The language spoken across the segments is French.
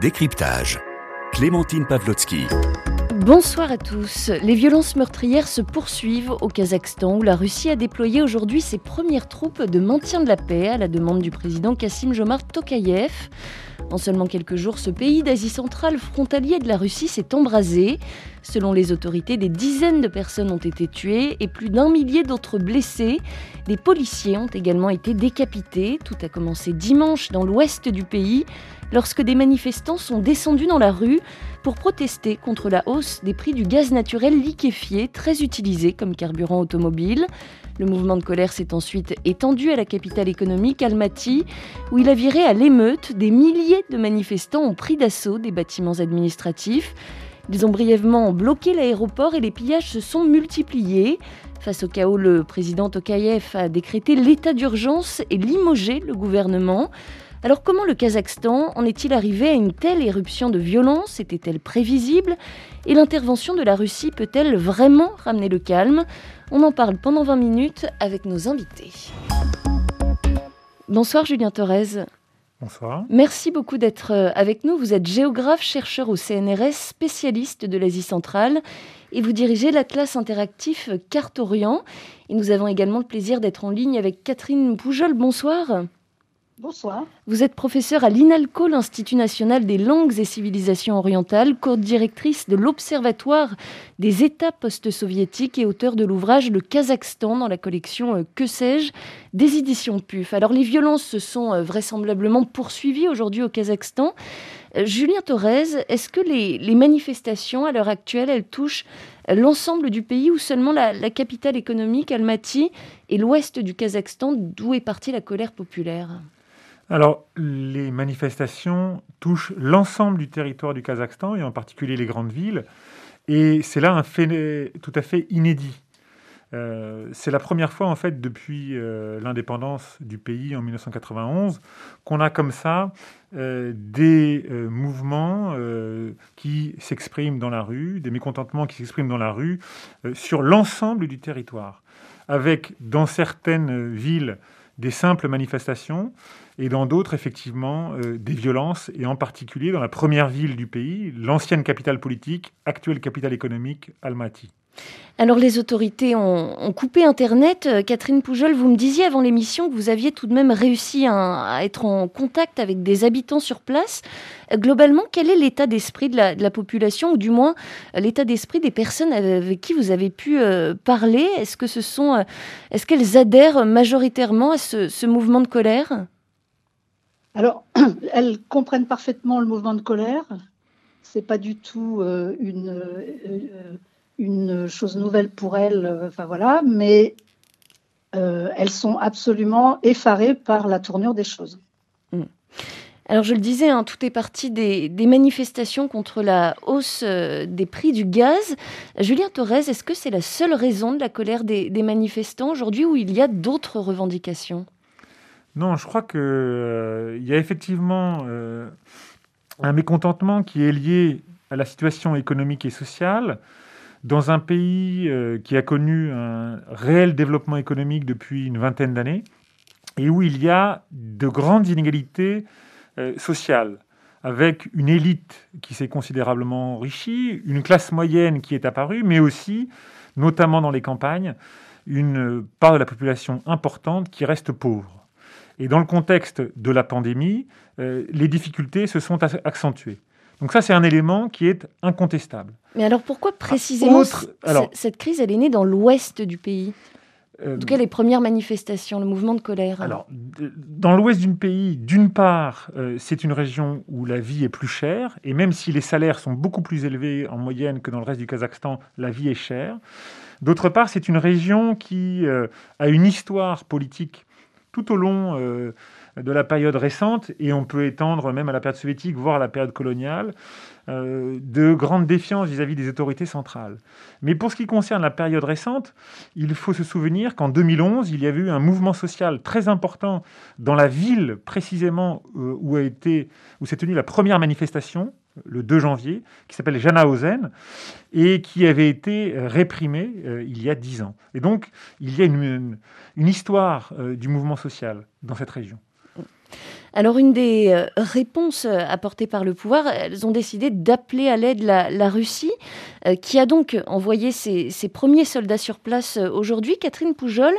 Décryptage. Clémentine Pavlotsky. Bonsoir à tous. Les violences meurtrières se poursuivent au Kazakhstan où la Russie a déployé aujourd'hui ses premières troupes de maintien de la paix à la demande du président Kassim Jomart Tokayev. En seulement quelques jours, ce pays d'Asie centrale frontalier de la Russie s'est embrasé. Selon les autorités, des dizaines de personnes ont été tuées et plus d'un millier d'autres blessés. Des policiers ont également été décapités. Tout a commencé dimanche dans l'ouest du pays lorsque des manifestants sont descendus dans la rue pour protester contre la hausse des prix du gaz naturel liquéfié, très utilisé comme carburant automobile. Le mouvement de colère s'est ensuite étendu à la capitale économique, Almaty, où il a viré à l'émeute. Des milliers de manifestants ont pris d'assaut des bâtiments administratifs. Ils ont brièvement bloqué l'aéroport et les pillages se sont multipliés. Face au chaos, le président Tokayev a décrété l'état d'urgence et limogé le gouvernement. Alors comment le Kazakhstan en est-il arrivé à une telle éruption de violence? Était-elle prévisible? Et l'intervention de la Russie peut-elle vraiment ramener le calme? On en parle pendant 20 minutes avec nos invités. Bonsoir Julien Thorez. Bonsoir. Merci beaucoup d'être euh, avec nous. Vous êtes géographe, chercheur au CNRS, spécialiste de l'Asie centrale et vous dirigez l'Atlas interactif Carte Orient. Et nous avons également le plaisir d'être en ligne avec Catherine Poujol. Bonsoir. Bonsoir. Vous êtes professeur à l'INALCO, l'Institut national des langues et civilisations orientales, co-directrice de l'Observatoire des États post-soviétiques et auteur de l'ouvrage Le Kazakhstan dans la collection euh, Que sais-je des éditions PUF. Alors les violences se sont euh, vraisemblablement poursuivies aujourd'hui au Kazakhstan. Euh, Julien Thorez, est-ce que les, manifestations à l'heure actuelle, elles touchent l'ensemble du pays ou seulement la, la capitale économique, Almaty, et l'ouest du Kazakhstan, d'où est partie la colère populaire? Alors, les manifestations touchent l'ensemble du territoire du Kazakhstan et en particulier les grandes villes. Et c'est là un fait tout à fait inédit. Euh, c'est la première fois, en fait, depuis euh, l'indépendance du pays en 1991, qu'on a comme ça euh, des mouvements qui s'expriment dans la rue, des mécontentements qui s'expriment dans la rue sur l'ensemble du territoire, avec dans certaines villes des simples manifestations et dans d'autres, effectivement, euh, des violences, et en particulier dans la première ville du pays, l'ancienne capitale politique, actuelle capitale économique, Almaty. Alors les autorités ont, coupé Internet. Euh, Catherine Poujol, vous me disiez avant l'émission que vous aviez tout de même réussi à, être en contact avec des habitants sur place. Euh, globalement, quel est l'état d'esprit de, la, population, ou du moins l'état d'esprit des personnes avec qui vous avez pu parler? Est-ce que ce sont, est-ce qu'elles adhèrent majoritairement à ce mouvement de colère? Alors, elles comprennent parfaitement le mouvement de colère. C'est pas du tout euh, une, euh, une chose nouvelle pour elles. Euh, enfin voilà, mais elles sont absolument effarées par la tournure des choses. Mm. Alors je le disais, hein, tout est parti des, manifestations contre la hausse des prix du gaz. Julien Torres, est-ce que c'est la seule raison de la colère des manifestants aujourd'hui ou il y a d'autres revendications? Non, je crois qu'il euh, y a effectivement euh, un mécontentement qui est lié à la situation économique et sociale dans un pays euh, qui a connu un réel développement économique depuis une vingtaine d'années et où il y a de grandes inégalités sociales avec une élite qui s'est considérablement enrichie, une classe moyenne qui est apparue, mais aussi, notamment dans les campagnes, une part de la population importante qui reste pauvre. Et dans le contexte de la pandémie, euh, les difficultés se sont accentuées. Donc ça, c'est un élément qui est incontestable. Mais alors pourquoi précisément cette crise, elle est née dans l'ouest du pays? En tout cas, les premières manifestations, le mouvement de colère. Alors, dans l'ouest du pays, d'une part, euh, c'est une région où la vie est plus chère, et même si les salaires sont beaucoup plus élevés en moyenne que dans le reste du Kazakhstan, la vie est chère. D'autre part, c'est une région qui euh, a une histoire politique tout au long euh, de la période récente, et on peut étendre même à la période soviétique, voire à la période coloniale, euh, de grande défiance vis-à-vis des autorités centrales. Mais pour ce qui concerne la période récente, il faut se souvenir qu'en 2011, il y avait eu un mouvement social très important dans la ville précisément euh, où a été où s'est tenue la première manifestation le 2 janvier, qui s'appelle Janaozen, et qui avait été euh, réprimé euh, il y a dix ans. Et donc, il y a une, histoire du mouvement social dans cette région. Alors une des euh, réponses euh, apportées par le pouvoir, elles ont décidé d'appeler à l'aide la, Russie, euh, qui a donc envoyé ses, premiers soldats sur place aujourd'hui. Catherine Poujol,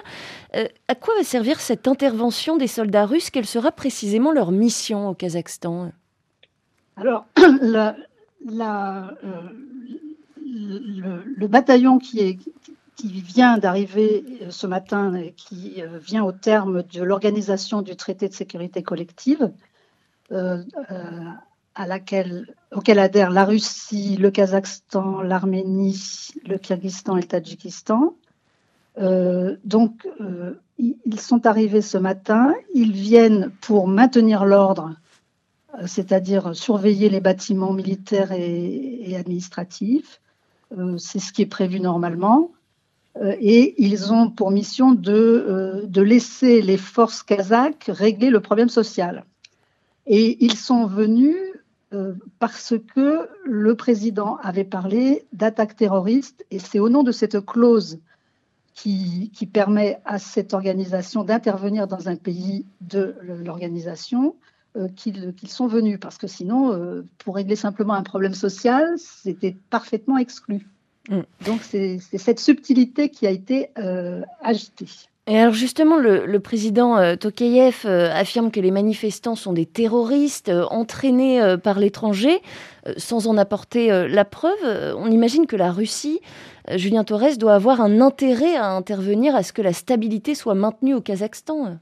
à quoi va servir cette intervention des soldats russes? Quelle sera précisément leur mission au Kazakhstan? Alors, le, bataillon qui, est, qui vient d'arriver euh, ce matin qui euh, vient au terme de l'organisation du traité de sécurité collective, euh, à laquelle, auquel adhèrent la Russie, le Kazakhstan, l'Arménie, le Kyrgyzstan et le Tadjikistan. donc, ils sont arrivés ce matin. Ils viennent pour maintenir l'ordre, c'est-à-dire surveiller les bâtiments militaires et administratifs. C'est ce qui est prévu normalement. Euh, et ils ont pour mission de, euh, de, laisser les forces kazakhs régler le problème social. Et ils sont venus euh, parce que le président avait parlé d'attaques terroristes, et c'est au nom de cette clause qui permet à cette organisation d'intervenir dans un pays de l'organisation qu'ils sont venus, parce que sinon, pour régler simplement un problème social, c'était parfaitement exclu. Mm. Donc c'est cette subtilité qui a été euh, agitée. Et alors justement, le, président euh, Tokayev euh, affirme que les manifestants sont des terroristes entraînés par l'étranger, sans en apporter la preuve. On imagine que la Russie, Julien Torres, doit avoir un intérêt à intervenir à ce que la stabilité soit maintenue au Kazakhstan.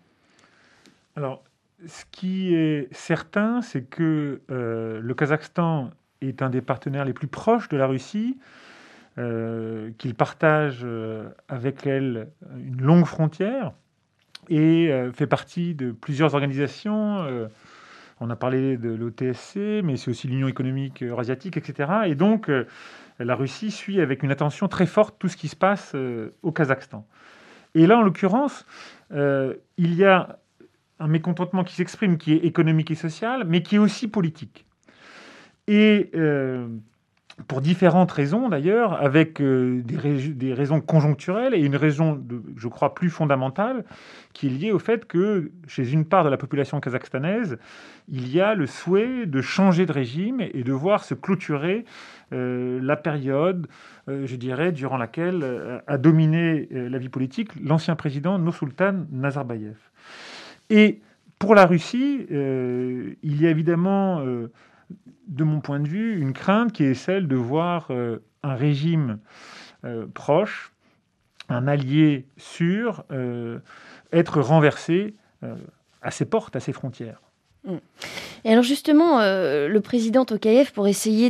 Alors, ce qui est certain, c'est que le Kazakhstan est un des partenaires les plus proches de la Russie. Euh, qu'il partage euh, avec elle une longue frontière et euh, fait partie de plusieurs organisations. on a parlé de l'OTSC, mais c'est aussi l'Union économique eurasiatique, etc. Et donc, la Russie suit avec une attention très forte tout ce qui se passe au Kazakhstan. Et là, en l'occurrence, il y a un mécontentement qui s'exprime, qui est économique et social, mais qui est aussi politique. Et pour différentes raisons d'ailleurs, avec euh, des, raisons conjoncturelles et une raison, je crois, plus fondamentale, qui est liée au fait que chez une part de la population kazakhstanaise, il y a le souhait de changer de régime et de voir se clôturer euh, la période, euh, je dirais, durant laquelle a dominé la vie politique l'ancien président Nursultan Nazarbayev. Et pour la Russie, il y a évidemment de mon point de vue, une crainte qui est celle de voir euh, un régime euh, proche, un allié sûr, euh, être renversé à ses portes, à ses frontières. Mm. Et alors justement, le président Tokayev, pour essayer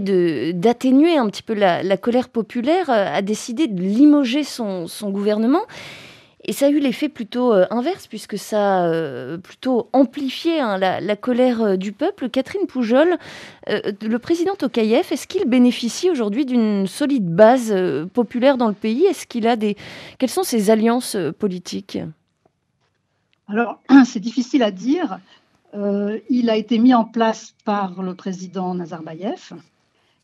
d'atténuer un petit peu la, colère populaire, a décidé de limoger son, son gouvernement. Et ça a eu l'effet plutôt euh, inverse, puisque ça a euh, plutôt amplifié hein, la, colère euh, du peuple. Catherine Poujol, le président Tokayev, est-ce qu'il bénéficie aujourd'hui d'une solide base populaire dans le pays? Est-ce qu'il a des... Quelles sont ses alliances politiques? Alors, c'est difficile à dire. il a été mis en place par le président Nazarbayev.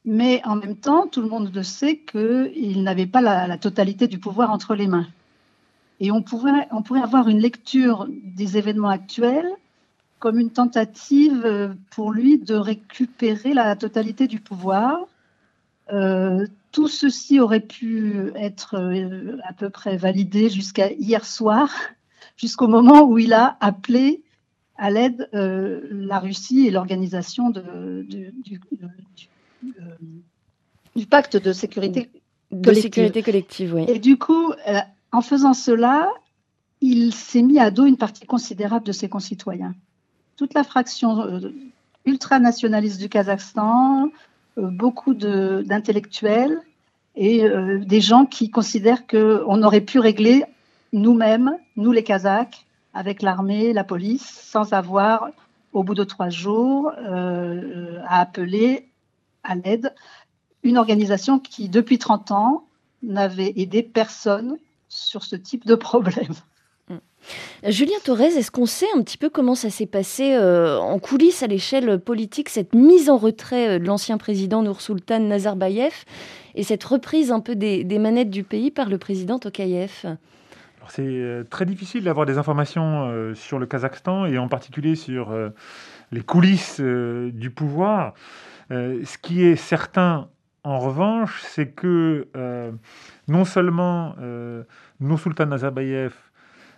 Mais en même temps, tout le monde le sait qu'il n'avait pas la totalité du pouvoir entre les mains. Et on pourrait, on pourrait avoir une lecture des événements actuels comme une tentative euh, pour lui de récupérer la totalité du pouvoir. Euh, tout ceci aurait pu être euh, à peu près validé jusqu'à hier soir, jusqu'au moment où il a appelé à l'aide la Russie et l'organisation du, du, pacte de sécurité de sécurité collective. Oui. Et du coup, en faisant cela, il s'est mis à dos une partie considérable de ses concitoyens. Toute la fraction euh, ultranationaliste du Kazakhstan, euh, beaucoup d'intellectuels et euh, des gens qui considèrent qu'on aurait pu régler nous-mêmes, nous les Kazakhs, avec l'armée, la police, sans avoir, au bout de trois jours, à appeler à l'aide une organisation qui, depuis 30 ans, n'avait aidé personne sur ce type de problème. Mm. Julien Torres, est-ce qu'on sait un petit peu comment ça s'est passé euh, en coulisses à l'échelle politique, cette mise en retrait euh, de l'ancien président Nursultan Nazarbayev et cette reprise un peu des, manettes du pays par le président Tokayev? C'est très difficile d'avoir des informations sur le Kazakhstan et en particulier sur les coulisses du pouvoir. ce qui est certain, en revanche, c'est que non seulement Nursultan Nazarbayev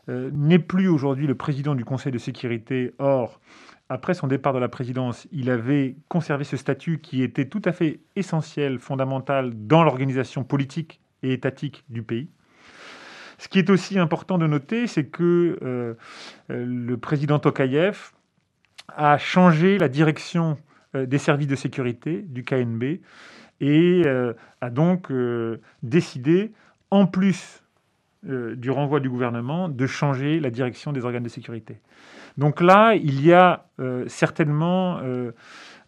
n'est plus aujourd'hui le président du Conseil de sécurité, or, après son départ de la présidence, il avait conservé ce statut qui était tout à fait essentiel, fondamental dans l'organisation politique et étatique du pays. Ce qui est aussi important de noter, c'est que euh, le président Tokayev a changé la direction euh, des services de sécurité du KNB et euh, a donc décidé, en plus du renvoi du gouvernement, de changer la direction des organes de sécurité. Donc là, il y a certainement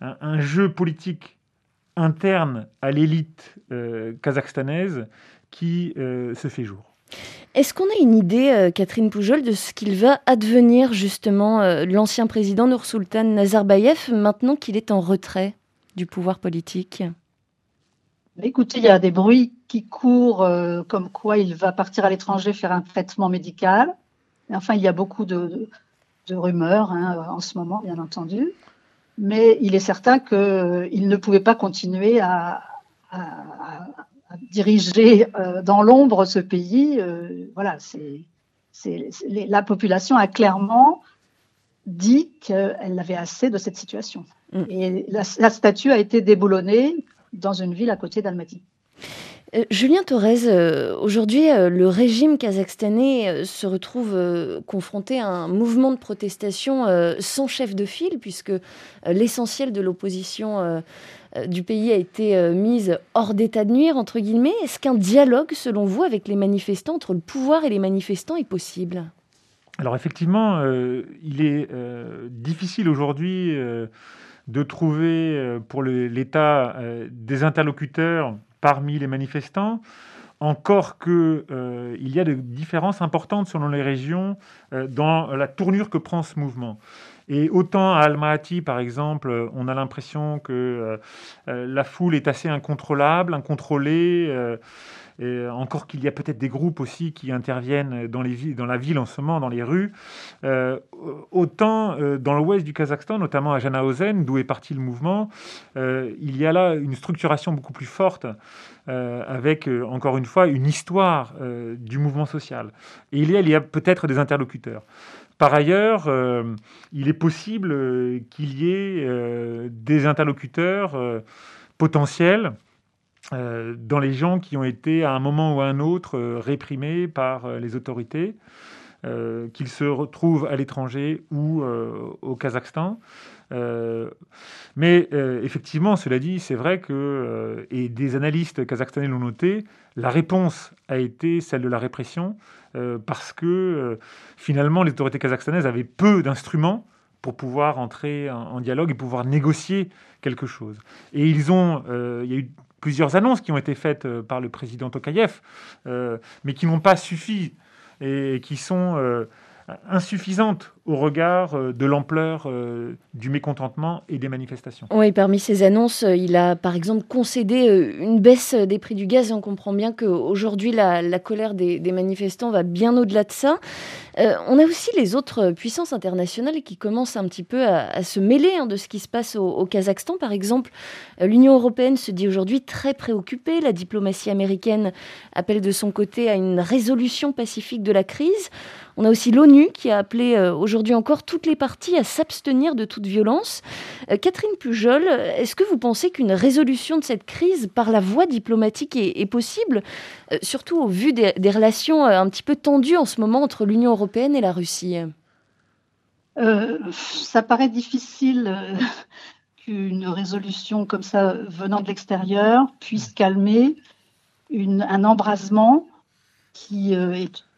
un, jeu politique interne à l'élite kazakhstanaise qui se fait jour. Est-ce qu'on a une idée, euh, Catherine Poujol, de ce qu'il va advenir justement euh, l'ancien président Nursultan Nazarbayev maintenant qu'il est en retrait du pouvoir politique? Écoutez, il y a des bruits qui courent euh, comme quoi il va partir à l'étranger faire un traitement médical. Enfin, il y a beaucoup de, rumeurs hein, en ce moment, bien entendu. Mais il est certain qu'il ne pouvait pas continuer à diriger euh, dans l'ombre ce pays, euh, voilà, c'est, la population a clairement dit qu'elle avait assez de cette situation. Mm. Et la, statue a été déboulonnée dans une ville à côté d'Almaty. Euh, Julien Torres, aujourd'hui, le régime kazakhstanais se retrouve confronté à un mouvement de protestation sans chef de file, puisque l'essentiel de l'opposition euh, du pays a été euh, mise hors d'état de nuire, entre guillemets. Est-ce qu'un dialogue, selon vous, avec les manifestants, entre le pouvoir et les manifestants, est possible? Alors effectivement, euh, il est difficile aujourd'hui de trouver pour l'État des interlocuteurs parmi les manifestants. Encore qu'il il y a des différences importantes selon les régions dans la tournure que prend ce mouvement. Et autant à Almaty, par exemple, on a l'impression que euh, euh, la foule est assez incontrôlable, incontrôlée. Euh, et encore qu'il y a peut-être des groupes aussi qui interviennent dans, la ville en ce moment, dans les rues. autant dans l'ouest du Kazakhstan, notamment à Janaozen, d'où est parti le mouvement, il y a là une structuration beaucoup plus forte, avec encore une fois une histoire du mouvement social. Et il y a, peut-être des interlocuteurs. Par ailleurs, euh, il est possible euh, qu'il y ait euh, des interlocuteurs potentiels dans les gens qui ont été à un moment ou à un autre réprimés par les autorités, qu'ils se retrouvent à l'étranger ou au Kazakhstan. mais effectivement, cela dit, c'est vrai que, et des analystes kazakhstanais l'ont noté, la réponse a été celle de la répression, euh, parce que euh, finalement les autorités kazakhstanaises avaient peu d'instruments pour pouvoir entrer en, dialogue et pouvoir négocier quelque chose. Et ils ont, euh, il y a eu plusieurs annonces qui ont été faites par le président Tokayev, mais qui n'ont pas suffi et qui sont insuffisantes au regard euh, de l'ampleur euh, du mécontentement et des manifestations. Oui, parmi ces annonces, euh, il a par exemple concédé une baisse des prix du gaz on comprend bien qu'aujourd'hui la, la colère des, manifestants va bien au-delà de ça. on a aussi les autres puissances internationales qui commencent un petit peu à, se mêler hein, de ce qui se passe au Kazakhstan. Par exemple, l'Union européenne se dit aujourd'hui très préoccupée. La diplomatie américaine appelle de son côté à une résolution pacifique de la crise. On a aussi l'ONU qui a appelé aujourd'hui aujourd'hui encore toutes les parties à s'abstenir de toute violence. Euh, Catherine Pujol, est-ce que vous pensez qu'une résolution de cette crise par la voie diplomatique est, possible, euh, surtout au vu des, relations euh, un petit peu tendues en ce moment entre l'Union européenne et la Russie? Ça paraît difficile qu'une résolution comme ça venant de l'extérieur puisse calmer un embrasement qui est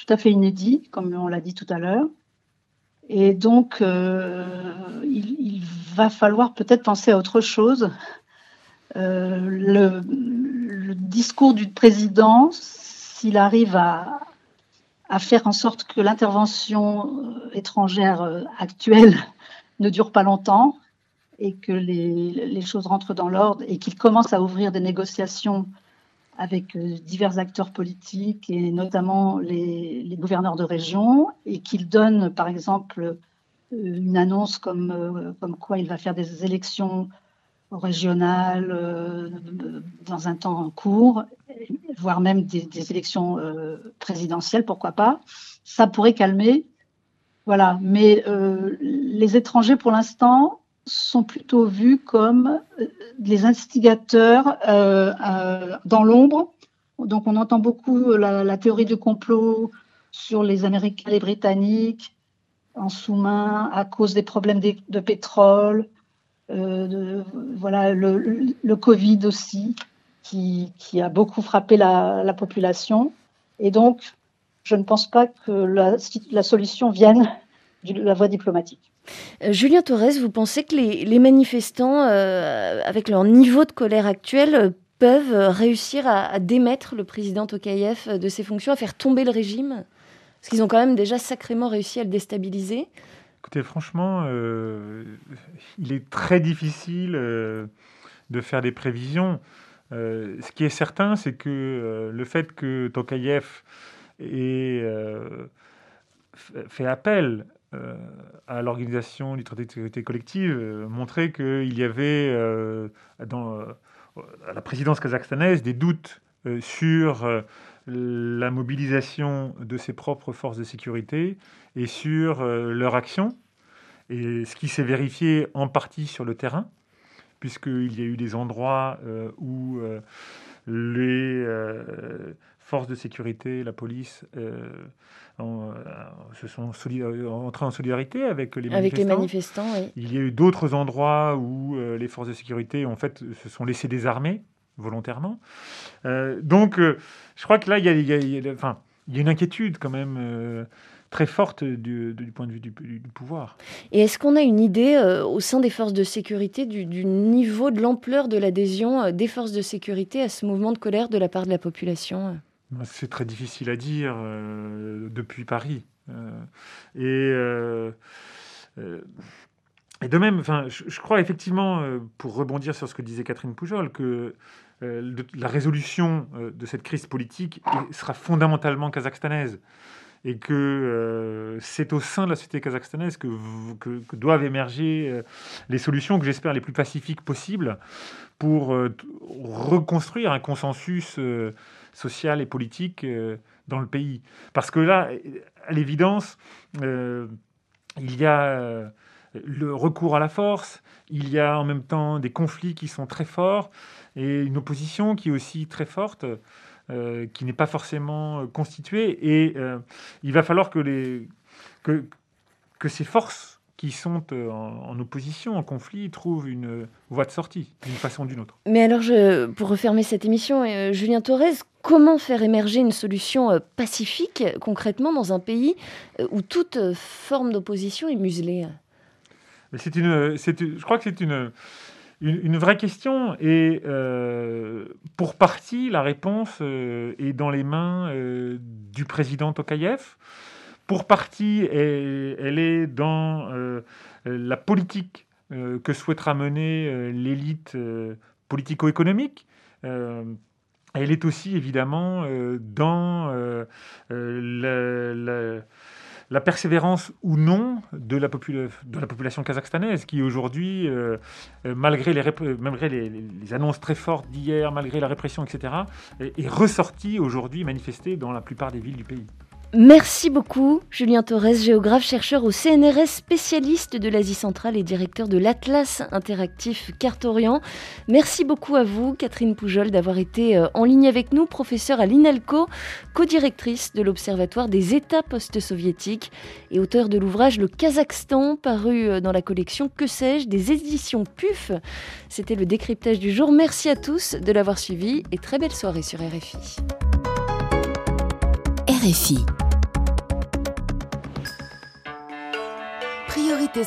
tout à fait inédit, comme on l'a dit tout à l'heure. Et donc, euh, il, va falloir peut-être penser à autre chose. Euh, le, discours du président, s'il arrive à, faire en sorte que l'intervention étrangère actuelle ne dure pas longtemps et que les choses rentrent dans l'ordre et qu'il commence à ouvrir des négociations avec divers acteurs politiques et notamment les, gouverneurs de région et qu'il donne par exemple une annonce comme, comme quoi il va faire des élections régionales euh, dans un temps court, voire même des, élections euh, présidentielles, pourquoi pas, ça pourrait calmer. Voilà. Mais euh, les étrangers, pour l'instant, sont plutôt vus comme les instigateurs dans l'ombre. Donc, on entend beaucoup la, théorie du complot sur les Américains et les Britanniques en sous-main à cause des problèmes de pétrole, euh, voilà, le, Covid aussi, qui, a beaucoup frappé la, population. Et donc, je ne pense pas que la, solution vienne de la voie diplomatique. Euh, Julien Torres, vous pensez que les, manifestants, euh, avec leur niveau de colère actuel, peuvent réussir à, démettre le président Tokayev de ses fonctions, à faire tomber le régime? Parce qu'ils ont quand même déjà sacrément réussi à le déstabiliser. Écoutez, franchement, euh, il est très difficile euh, de faire des prévisions. Euh, ce qui est certain, c'est que le fait que Tokayev ait fait appel à l'organisation du traité de sécurité collective montrait qu'il y avait dans à la présidence kazakhstanaise des doutes sur la mobilisation de ses propres forces de sécurité et sur euh, leur action, et ce qui s'est vérifié en partie sur le terrain, puisqu'il y a eu des endroits euh, où euh, les forces de sécurité, la police, se sont entrés en solidarité avec les avec manifestants. Les manifestants Il y a eu d'autres endroits où les forces de sécurité en fait, se sont laissées désarmer volontairement. Euh, donc, euh, je crois que là, il y a, enfin, il y a une inquiétude quand même euh, très forte du, point de vue du, pouvoir. Et est-ce qu'on a une idée au sein des forces de sécurité du, niveau de l'ampleur de l'adhésion des forces de sécurité à ce mouvement de colère de la part de la population? C'est très difficile à dire depuis Paris. et et de même, enfin, je, crois effectivement, pour rebondir sur ce que disait Catherine Poujol, que euh, la résolution euh, de cette crise politique sera fondamentalement kazakhstanaise et que euh, c'est au sein de la société kazakhstanaise que, doivent émerger les solutions que j'espère les plus pacifiques possibles pour reconstruire un consensus social et politique dans le pays. Parce que là, à l'évidence, il y a le recours à la force, il y a en même temps des conflits qui sont très forts et une opposition qui est aussi très forte, euh, qui n'est pas forcément constituée. Et euh, il va falloir que, les, que ces forces qui sont euh, en, opposition, en conflit, trouvent une voie de sortie, d'une façon ou d'une autre. Mais alors, je, pour refermer cette émission, Julien Torres, comment faire émerger une solution pacifique, concrètement, dans un pays où toute forme d'opposition est muselée? C'est une, je crois que c'est une, une, vraie question et euh, pour partie, la réponse euh, est dans les mains euh, du président Tokayev. Pour partie, elle, est dans la politique que souhaitera mener l'élite politico-économique. elle est aussi évidemment dans la persévérance ou non de la, population kazakhstanaise, qui aujourd'hui, euh, euh, malgré, les, malgré les, annonces très fortes d'hier, malgré la répression, etc., est, est ressortie aujourd'hui manifestée dans la plupart des villes du pays. Merci beaucoup, Julien Torres, géographe, chercheur au CNRS, spécialiste de l'Asie centrale et directeur de l'Atlas interactif Carte Orient. Merci beaucoup à vous, Catherine Poujol, d'avoir été euh, en ligne avec nous, professeure à l'INALCO, co-directrice de l'Observatoire des États post-soviétiques et auteur de l'ouvrage Le Kazakhstan, paru euh, dans la collection Que sais-je des éditions PUF. C'était le décryptage du jour. Merci à tous de l'avoir suivi et très belle soirée sur RFI. Priorité